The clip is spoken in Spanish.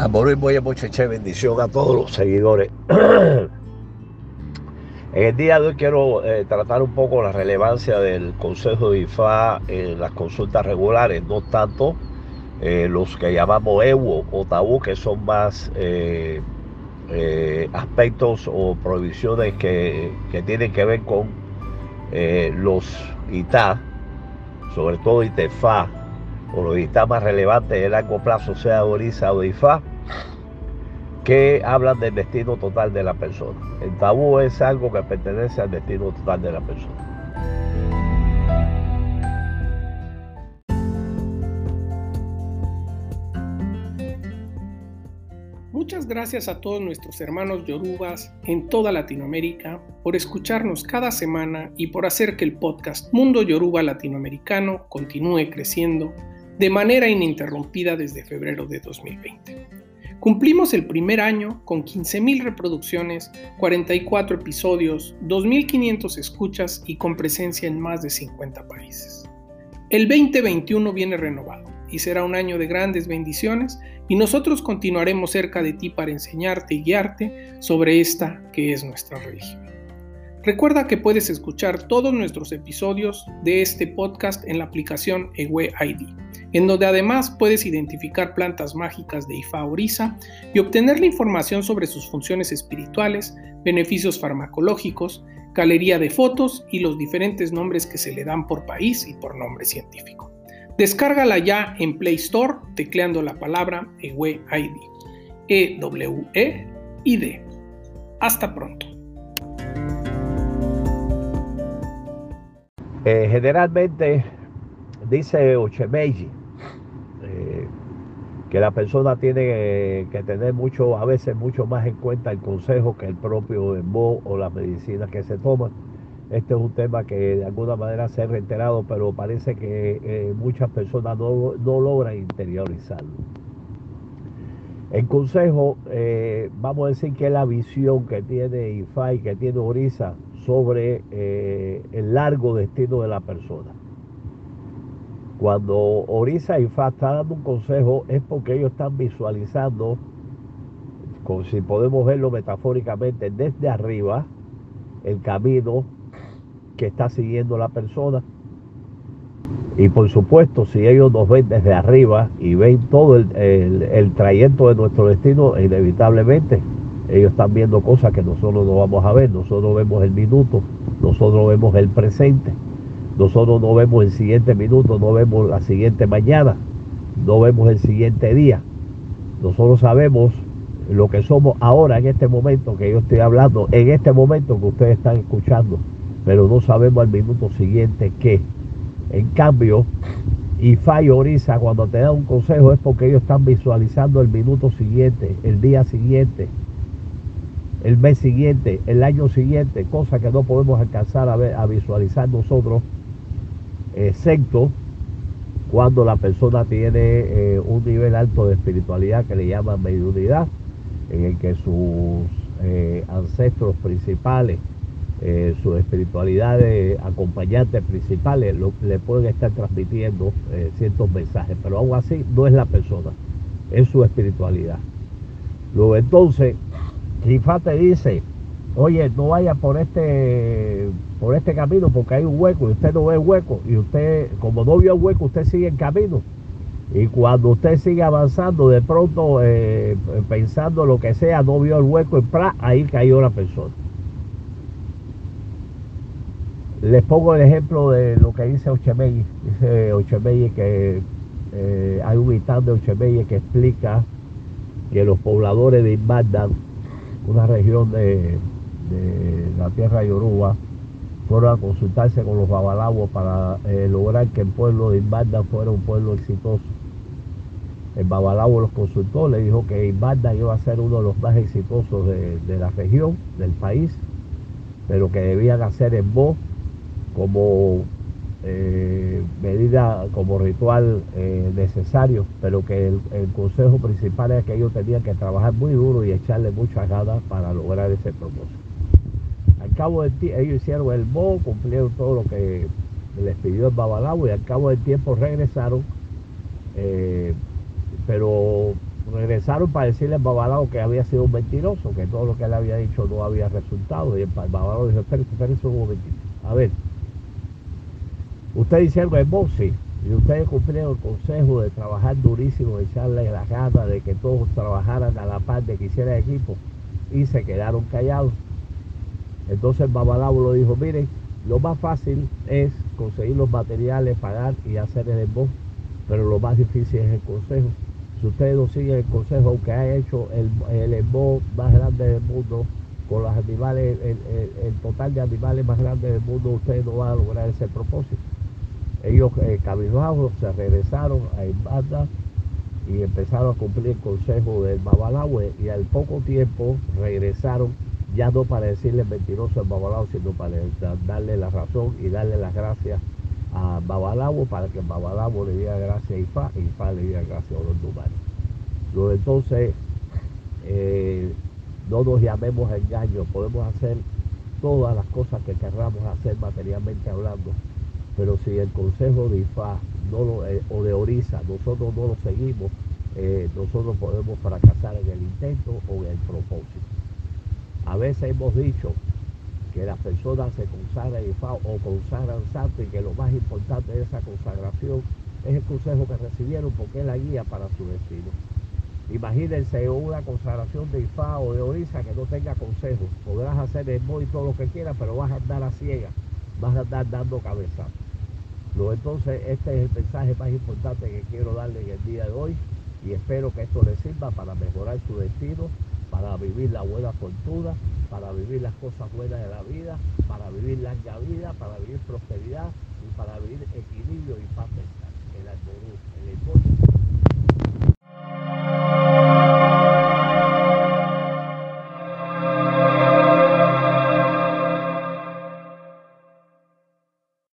Amor y mucha muchacha, bendición a todos los seguidores. En el día de hoy quiero eh, tratar un poco la relevancia del Consejo de IFA en las consultas regulares, no tanto eh, los que llamamos EWO o tabú, que son más eh, aspectos o prohibiciones que, que, tienen que ver con los ITA, sobre todo ITEFA, o los ITA más relevantes de largo plazo, sea ORISA o IFA que hablan del destino total de la persona. El tabú es algo que pertenece al destino total de la persona. Muchas gracias a todos nuestros hermanos yorubas en toda Latinoamérica por escucharnos cada semana y por hacer que el podcast Mundo Yoruba Latinoamericano continúe creciendo de manera ininterrumpida desde febrero de 2020. Cumplimos el primer año con 15.000 reproducciones, 44 episodios, 2.500 escuchas y con presencia en más de 50 países. El 2021 viene renovado y será un año de grandes bendiciones y nosotros continuaremos cerca de ti para enseñarte y guiarte sobre esta que es nuestra religión. Recuerda que puedes escuchar todos nuestros episodios de este podcast en la aplicación Ewe ID en donde además puedes identificar plantas mágicas de Ifa Orisa y obtener la información sobre sus funciones espirituales, beneficios farmacológicos, galería de fotos y los diferentes nombres que se le dan por país y por nombre científico. Descárgala ya en Play Store tecleando la palabra EWE ID. E-W-E-I-D. Hasta pronto. Eh, generalmente dice Ochemeji que la persona tiene que tener mucho, a veces mucho más en cuenta el consejo que el propio embo o la medicina que se toma. Este es un tema que de alguna manera se ha reiterado, pero parece que eh, muchas personas no, logran interiorizarlo. El consejo, eh, vamos a decir que es la visión que tiene IFAI, que tiene Orisa sobre eh, el largo destino de la persona. Cuando Orisa y Fa están dando un consejo es porque ellos están visualizando, si podemos verlo metafóricamente, desde arriba, el camino que está siguiendo la persona. Y por supuesto, si ellos nos ven desde arriba y ven todo el, trayecto de nuestro destino, inevitablemente ellos están viendo cosas que nosotros no vamos a ver. Nosotros vemos el minuto, nosotros vemos el presente. Nosotros no vemos el siguiente minuto, no vemos la siguiente mañana, no vemos el siguiente día. Nosotros sabemos lo que somos ahora en este momento que yo estoy hablando, en este momento que ustedes están escuchando, pero no sabemos al minuto siguiente qué. En cambio, y Orisa cuando te dan un consejo es porque ellos están visualizando el minuto siguiente, el día siguiente, el mes siguiente, el año siguiente, cosa que no podemos alcanzar a visualizar nosotros excepto cuando la persona tiene eh, un nivel alto de espiritualidad que le llaman mediunidad, en el que sus eh, ancestros principales, eh, sus espiritualidades acompañantes principales le pueden estar transmitiendo ciertos mensajes, pero aún así no es la persona, es su espiritualidad. Luego entonces, Rifa te dice, oye, no vaya por este por este camino porque hay un hueco y usted no ve el hueco y usted, como no vio el hueco, usted sigue en camino. Y cuando usted sigue avanzando, de pronto eh, pensando lo que sea, no vio el hueco y ¡pra! ahí cayó la persona. Les pongo el ejemplo de lo que dice Ochemey. Dice Ochemey que eh, hay un instante de Ochemey que explica que los pobladores de Inbandan, una región de, de la tierra Yoruba, fueron a consultarse con los babalawos para eh, lograr que el pueblo de Imbanda fuera un pueblo exitoso. El babalawo los consultó, le dijo que Imbanda iba a ser uno de los más exitosos de, la región, del país, pero que debían hacer en voz como eh, medida, como ritual eh, necesario, pero que el, consejo principal es que ellos tenían que trabajar muy duro y echarle muchas ganas para lograr ese propósito cabo del tiempo, ellos hicieron el bo, cumplieron todo lo que les pidió el Babalao y al cabo del tiempo regresaron. Eh, pero regresaron para decirle al Babalao que había sido un mentiroso, que todo lo que él había dicho no había resultado. Y el Babalao dijo, espérense, espérense un momentito. A ver, usted dice algo en voz, sí. Y ustedes cumplieron el consejo de trabajar durísimo, de echarle la gana, de que todos trabajaran a la par, de que hicieran equipo, y se quedaron callados. Entonces el Babalao lo dijo, miren, lo más fácil es conseguir los materiales, pagar y hacer el embolso, pero lo más difícil es el consejo. Si ustedes no siguen el consejo, aunque haya hecho el, el más grande del mundo, con los animales, el, total de animales más grandes del mundo, ustedes no van a lograr ese propósito. Ellos eh, se regresaron a Imbanda y empezaron a cumplir el consejo del Babalahue y al poco tiempo regresaron ya no para decirle mentiroso al Babalao, sino para darle la razón y darle las gracias a Babalao para que Babalao le diera gracias a Ifa y Ifa le diera gracias a los. Luego entonces, eh, no nos llamemos a podemos hacer todas las cosas que querramos hacer materialmente hablando, pero si el consejo de Ifa no eh, o de Orisa nosotros no lo seguimos, eh, nosotros podemos fracasar en el intento o en el propósito. A veces hemos dicho que las personas se consagran o consagran santo y que lo más importante de esa consagración es el consejo que recibieron porque es la guía para su destino. Imagínense una consagración de Ifá o de Orisa que no tenga consejo. Podrás hacer el y todo lo que quieras, pero vas a andar a ciegas, vas a andar dando. Luego entonces este es el mensaje más importante que quiero darle en el día de hoy y espero que esto les sirva para mejorar su destino para vivir la buena fortuna, para vivir las cosas buenas de la vida, para vivir larga vida, para vivir prosperidad y para vivir equilibrio